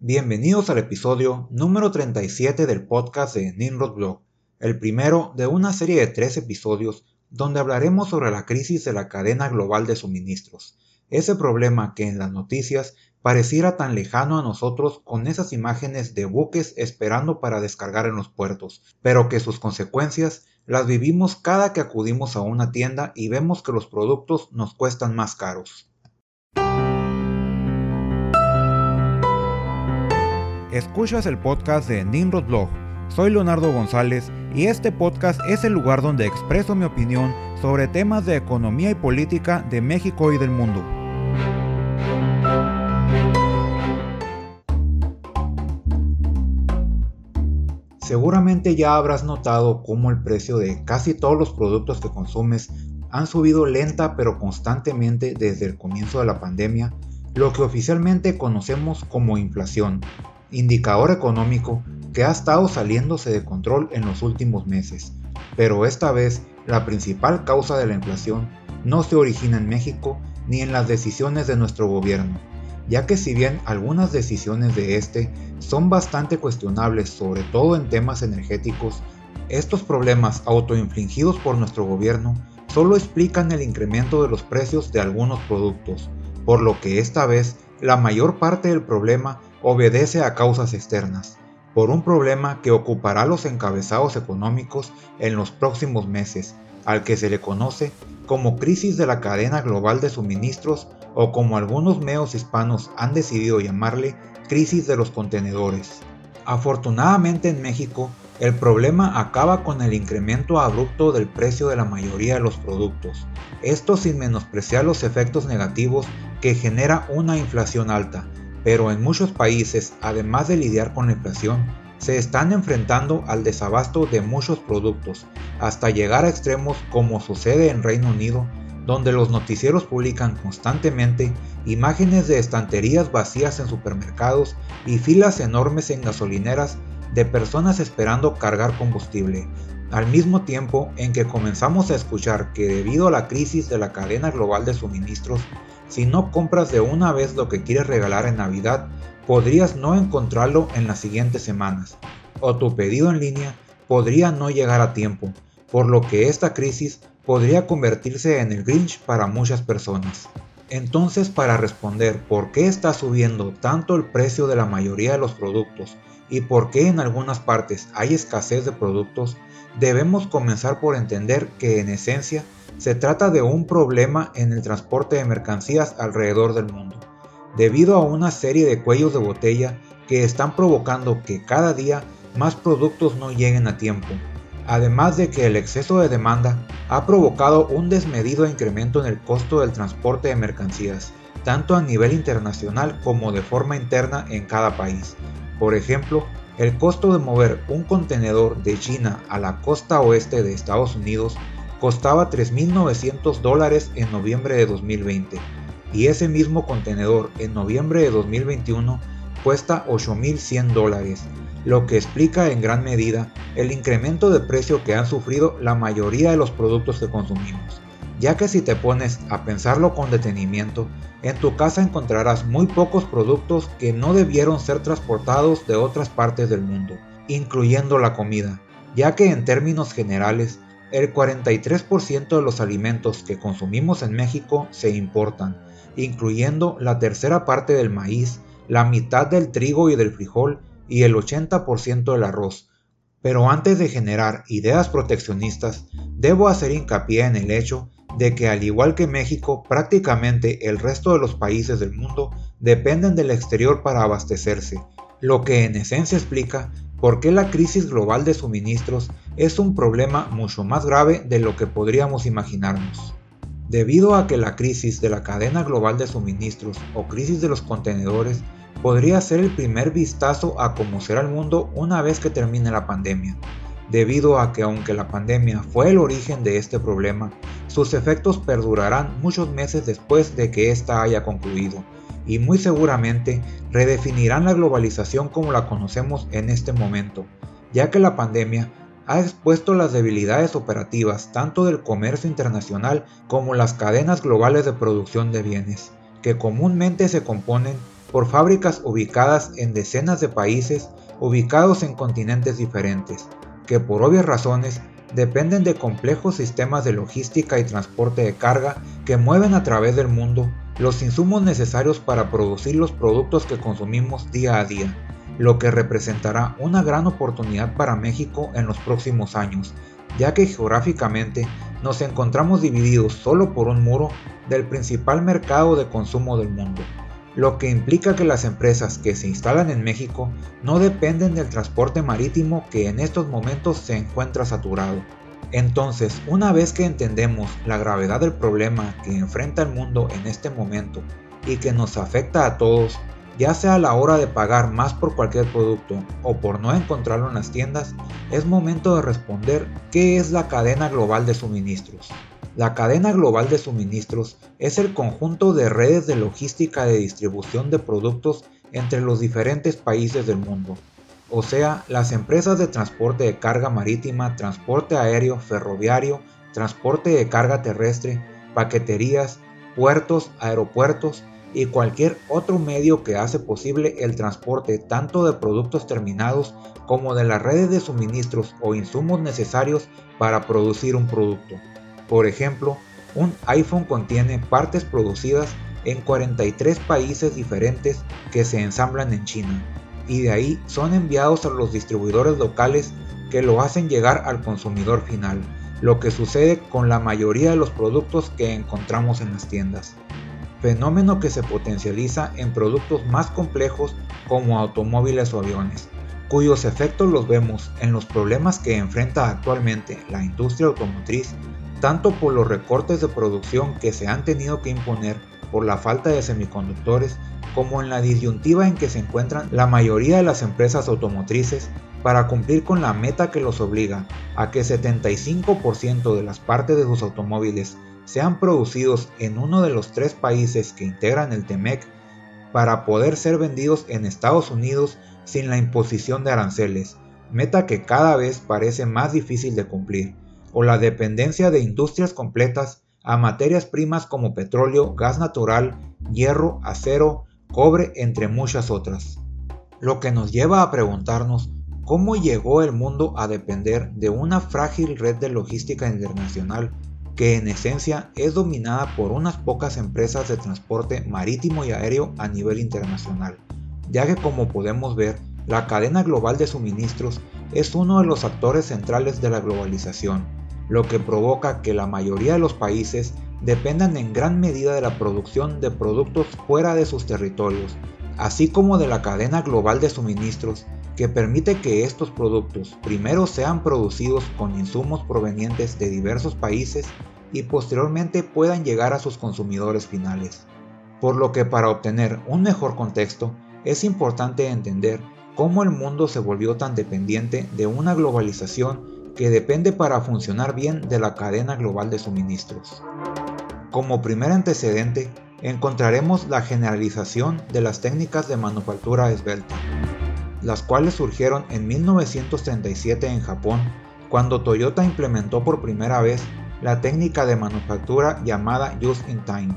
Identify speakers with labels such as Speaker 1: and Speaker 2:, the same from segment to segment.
Speaker 1: Bienvenidos al episodio número 37 del podcast de Nimrod Blog, el primero de una serie de tres episodios donde hablaremos sobre la crisis de la cadena global de suministros, ese problema que en las noticias pareciera tan lejano a nosotros con esas imágenes de buques esperando para descargar en los puertos, pero que sus consecuencias las vivimos cada que acudimos a una tienda y vemos que los productos nos cuestan más caros. Escuchas el podcast de Nimrod Blog. Soy Leonardo González y este podcast es el lugar donde expreso mi opinión sobre temas de economía y política de México y del mundo. Seguramente ya habrás notado cómo el precio de casi todos los productos que consumes han subido lenta pero constantemente desde el comienzo de la pandemia, lo que oficialmente conocemos como inflación, indicador económico que ha estado saliéndose de control en los últimos meses, pero esta vez la principal causa de la inflación no se origina en México ni en las decisiones de nuestro gobierno, ya que si bien algunas decisiones de este son bastante cuestionables, sobre todo en temas energéticos, estos problemas autoinfligidos por nuestro gobierno solo explican el incremento de los precios de algunos productos, por lo que esta vez la mayor parte del problema obedece a causas externas, por un problema que ocupará los encabezados económicos en los próximos meses, al que se le conoce como crisis de la cadena global de suministros o como algunos medios hispanos han decidido llamarle, crisis de los contenedores. Afortunadamente en México, el problema acaba con el incremento abrupto del precio de la mayoría de los productos, esto sin menospreciar los efectos negativos que genera una inflación alta, pero en muchos países, además de lidiar con la inflación, se están enfrentando al desabasto de muchos productos, hasta llegar a extremos como sucede en Reino Unido, donde los noticieros publican constantemente imágenes de estanterías vacías en supermercados y filas enormes en gasolineras de personas esperando cargar combustible, al mismo tiempo en que comenzamos a escuchar que debido a la crisis de la cadena global de suministros, si no compras de una vez lo que quieres regalar en Navidad, podrías no encontrarlo en las siguientes semanas, o tu pedido en línea podría no llegar a tiempo, por lo que esta crisis podría convertirse en el Grinch para muchas personas. Entonces, para responder por qué está subiendo tanto el precio de la mayoría de los productos y por qué en algunas partes hay escasez de productos, debemos comenzar por entender que en esencia se trata de un problema en el transporte de mercancías alrededor del mundo, debido a una serie de cuellos de botella que están provocando que cada día más productos no lleguen a tiempo, además de que el exceso de demanda ha provocado un desmedido incremento en el costo del transporte de mercancías, tanto a nivel internacional como de forma interna en cada país. Por ejemplo, el costo de mover un contenedor de China a la costa oeste de Estados Unidos costaba 3.900 dólares en noviembre de 2020 y ese mismo contenedor en noviembre de 2021 cuesta 8.100 dólares, lo que explica en gran medida el incremento de precio que han sufrido la mayoría de los productos que consumimos, ya que si te pones a pensarlo con detenimiento, en tu casa encontrarás muy pocos productos que no debieron ser transportados de otras partes del mundo, incluyendo la comida, ya que en términos generales el 43% de los alimentos que consumimos en México se importan, incluyendo la tercera parte del maíz, la mitad del trigo y del frijol y el 80% del arroz. Pero antes de generar ideas proteccionistas, debo hacer hincapié en el hecho de que al igual que México, prácticamente el resto de los países del mundo dependen del exterior para abastecerse, lo que en esencia explica por qué la crisis global de suministros es un problema mucho más grave de lo que podríamos imaginarnos. Debido a que la crisis de la cadena global de suministros o crisis de los contenedores podría ser el primer vistazo a cómo será el mundo una vez que termine la pandemia, debido a que aunque la pandemia fue el origen de este problema, sus efectos perdurarán muchos meses después de que ésta haya concluido, y muy seguramente redefinirán la globalización como la conocemos en este momento, ya que la pandemia ha expuesto las debilidades operativas tanto del comercio internacional como las cadenas globales de producción de bienes, que comúnmente se componen por fábricas ubicadas en decenas de países ubicados en continentes diferentes, que por obvias razones dependen de complejos sistemas de logística y transporte de carga que mueven a través del mundo los insumos necesarios para producir los productos que consumimos día a día, lo que representará una gran oportunidad para México en los próximos años, ya que geográficamente nos encontramos divididos solo por un muro del principal mercado de consumo del mundo, lo que implica que las empresas que se instalan en México no dependen del transporte marítimo que en estos momentos se encuentra saturado. Entonces, una vez que entendemos la gravedad del problema que enfrenta el mundo en este momento y que nos afecta a todos, ya sea a la hora de pagar más por cualquier producto o por no encontrarlo en las tiendas, es momento de responder qué es la cadena global de suministros. La cadena global de suministros es el conjunto de redes de logística de distribución de productos entre los diferentes países del mundo, o sea, las empresas de transporte de carga marítima, transporte aéreo, ferroviario, transporte de carga terrestre, paqueterías, puertos, aeropuertos y cualquier otro medio que hace posible el transporte tanto de productos terminados como de las redes de suministros o insumos necesarios para producir un producto. Por ejemplo, un iPhone contiene partes producidas en 43 países diferentes que se ensamblan en China y de ahí son enviados a los distribuidores locales que lo hacen llegar al consumidor final, lo que sucede con la mayoría de los productos que encontramos en las tiendas. Fenómeno que se potencializa en productos más complejos como automóviles o aviones, cuyos efectos los vemos en los problemas que enfrenta actualmente la industria automotriz, tanto por los recortes de producción que se han tenido que imponer por la falta de semiconductores como en la disyuntiva en que se encuentran la mayoría de las empresas automotrices para cumplir con la meta que los obliga a que 75% de las partes de sus automóviles sean producidos en uno de los tres países que integran el TEMEC para poder ser vendidos en Estados Unidos sin la imposición de aranceles, meta que cada vez parece más difícil de cumplir, o la dependencia de industrias completas a materias primas como petróleo, gas natural, hierro, acero, cobre, entre muchas otras. Lo que nos lleva a preguntarnos cómo llegó el mundo a depender de una frágil red de logística internacional que en esencia es dominada por unas pocas empresas de transporte marítimo y aéreo a nivel internacional, ya que como podemos ver, la cadena global de suministros es uno de los actores centrales de la globalización lo que provoca que la mayoría de los países dependan en gran medida de la producción de productos fuera de sus territorios, así como de la cadena global de suministros que permite que estos productos primero sean producidos con insumos provenientes de diversos países y posteriormente puedan llegar a sus consumidores finales. Por lo que para obtener un mejor contexto es importante entender cómo el mundo se volvió tan dependiente de una globalización que depende para funcionar bien de la cadena global de suministros. Como primer antecedente, encontraremos la generalización de las técnicas de manufactura esbelta, las cuales surgieron en 1937 en Japón, cuando Toyota implementó por primera vez la técnica de manufactura llamada Just in Time,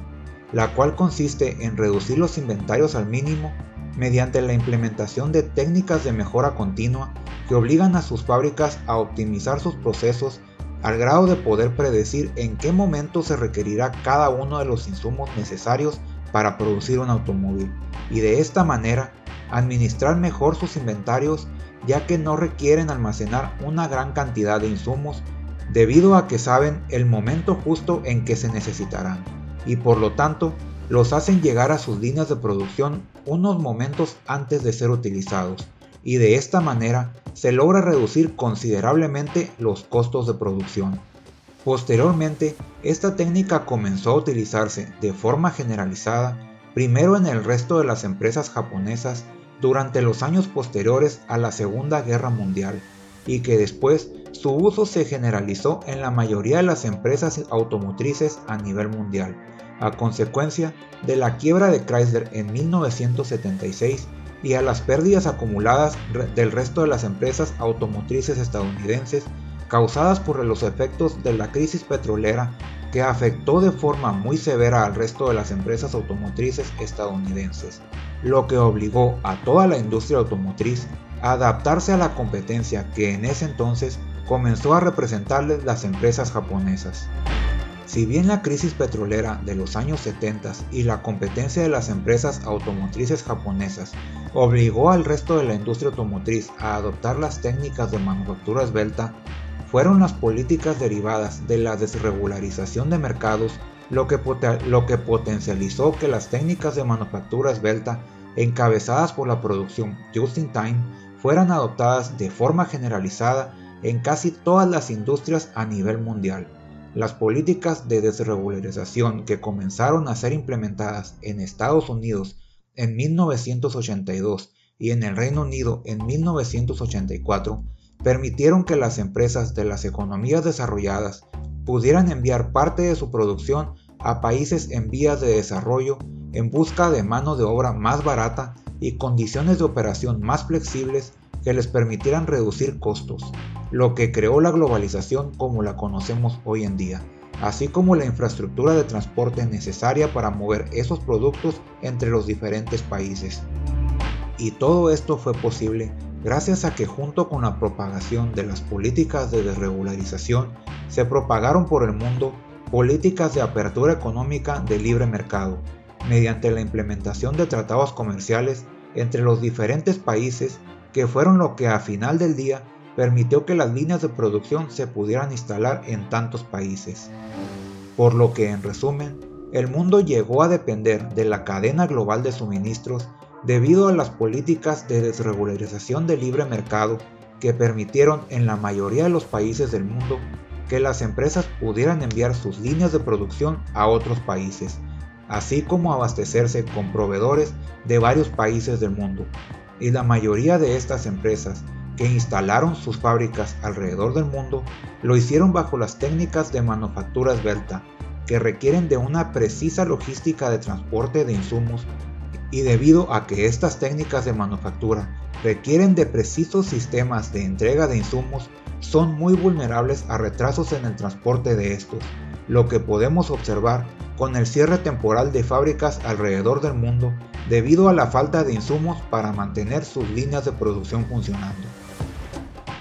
Speaker 1: la cual consiste en reducir los inventarios al mínimo mediante la implementación de técnicas de mejora continua que obligan a sus fábricas a optimizar sus procesos al grado de poder predecir en qué momento se requerirá cada uno de los insumos necesarios para producir un automóvil. Y de esta manera administrar mejor sus inventarios ya que no requieren almacenar una gran cantidad de insumos debido a que saben el momento justo en que se necesitarán. Y por lo tanto los hacen llegar a sus líneas de producción unos momentos antes de ser utilizados y de esta manera se logra reducir considerablemente los costos de producción. Posteriormente, esta técnica comenzó a utilizarse de forma generalizada primero en el resto de las empresas japonesas durante los años posteriores a la Segunda Guerra Mundial y que después su uso se generalizó en la mayoría de las empresas automotrices a nivel mundial, a consecuencia de la quiebra de Chrysler en 1976 y a las pérdidas acumuladas del resto de las empresas automotrices estadounidenses causadas por los efectos de la crisis petrolera que afectó de forma muy severa al resto de las empresas automotrices estadounidenses. lo que obligó a toda la industria automotriz a adaptarse a la competencia que en ese entonces comenzó a representarles las empresas japonesas. Si bien la crisis petrolera de los años 70 y la competencia de las empresas automotrices japonesas obligó al resto de la industria automotriz a adoptar las técnicas de manufactura esbelta, fueron las políticas derivadas de la desregularización de mercados lo que, lo que potencializó que las técnicas de manufactura esbelta encabezadas por la producción just in time fueran adoptadas de forma generalizada en casi todas las industrias a nivel mundial. Las políticas de desregularización que comenzaron a ser implementadas en Estados Unidos en 1982 y en el Reino Unido en 1984 permitieron que las empresas de las economías desarrolladas pudieran enviar parte de su producción a países en vías de desarrollo en busca de mano de obra más barata y condiciones de operación más flexibles que les permitieran reducir costos, lo que creó la globalización como la conocemos hoy en día, así como la infraestructura de transporte necesaria para mover esos productos entre los diferentes países. Y todo esto fue posible gracias a que junto con la propagación de las políticas de desregularización se propagaron por el mundo políticas de apertura económica de libre mercado, mediante la implementación de tratados comerciales entre los diferentes países que fueron lo que a final del día permitió que las líneas de producción se pudieran instalar en tantos países. Por lo que, en resumen, el mundo llegó a depender de la cadena global de suministros debido a las políticas de desregularización del libre mercado que permitieron en la mayoría de los países del mundo que las empresas pudieran enviar sus líneas de producción a otros países, así como abastecerse con proveedores de varios países del mundo, y la mayoría de estas empresas que instalaron sus fábricas alrededor del mundo lo hicieron bajo las técnicas de manufactura esbelta, que requieren de una precisa logística de transporte de insumos y debido a que estas técnicas de manufactura requieren de precisos sistemas de entrega de insumos, son muy vulnerables a retrasos en el transporte de estos, lo que podemos observar con el cierre temporal de fábricas alrededor del mundo debido a la falta de insumos para mantener sus líneas de producción funcionando,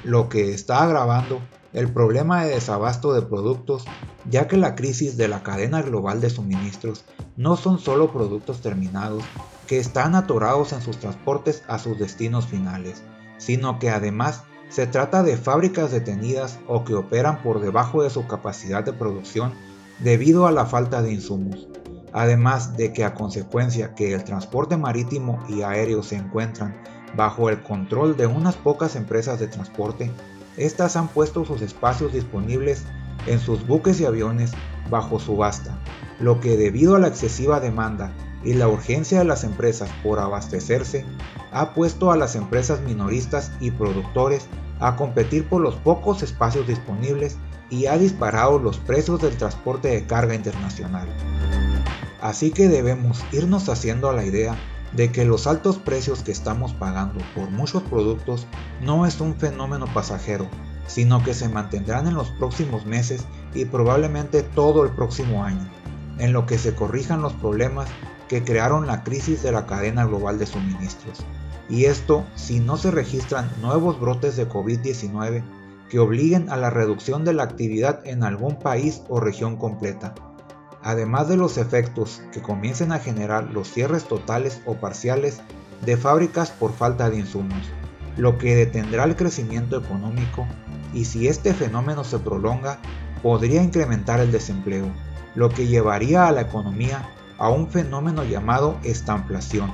Speaker 1: lo que está agravando el problema de desabasto de productos ya que la crisis de la cadena global de suministros no son solo productos terminados que están atorados en sus transportes a sus destinos finales, sino que además se trata de fábricas detenidas o que operan por debajo de su capacidad de producción debido a la falta de insumos, además de que a consecuencia que el transporte marítimo y aéreo se encuentran bajo el control de unas pocas empresas de transporte, estas han puesto sus espacios disponibles en sus buques y aviones bajo subasta, lo que debido a la excesiva demanda y la urgencia de las empresas por abastecerse, ha puesto a las empresas minoristas y productores a competir por los pocos espacios disponibles y ha disparado los precios del transporte de carga internacional. Así que debemos irnos haciendo a la idea de que los altos precios que estamos pagando por muchos productos no es un fenómeno pasajero, sino que se mantendrán en los próximos meses y probablemente todo el próximo año, en lo que se corrijan los problemas que crearon la crisis de la cadena global de suministros. Y esto si no se registran nuevos brotes de COVID-19 que obliguen a la reducción de la actividad en algún país o región completa, además de los efectos que comiencen a generar los cierres totales o parciales de fábricas por falta de insumos, lo que detendrá el crecimiento económico y si este fenómeno se prolonga podría incrementar el desempleo, lo que llevaría a la economía a un fenómeno llamado estanflación,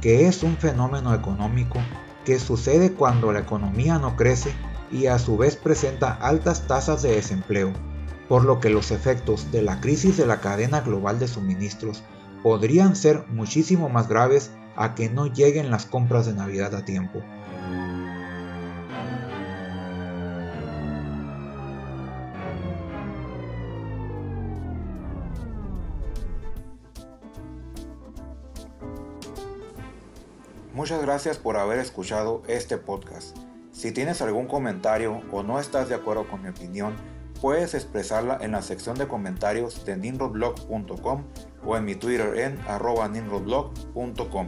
Speaker 1: que es un fenómeno económico que sucede cuando la economía no crece y a su vez presenta altas tasas de desempleo, por lo que los efectos de la crisis de la cadena global de suministros podrían ser muchísimo más graves a que no lleguen las compras de Navidad a tiempo. Muchas gracias por haber escuchado este podcast. Si tienes algún comentario o no estás de acuerdo con mi opinión, puedes expresarla en la sección de comentarios de ninrodblog.com o en mi Twitter en arroba ninrodblog.com.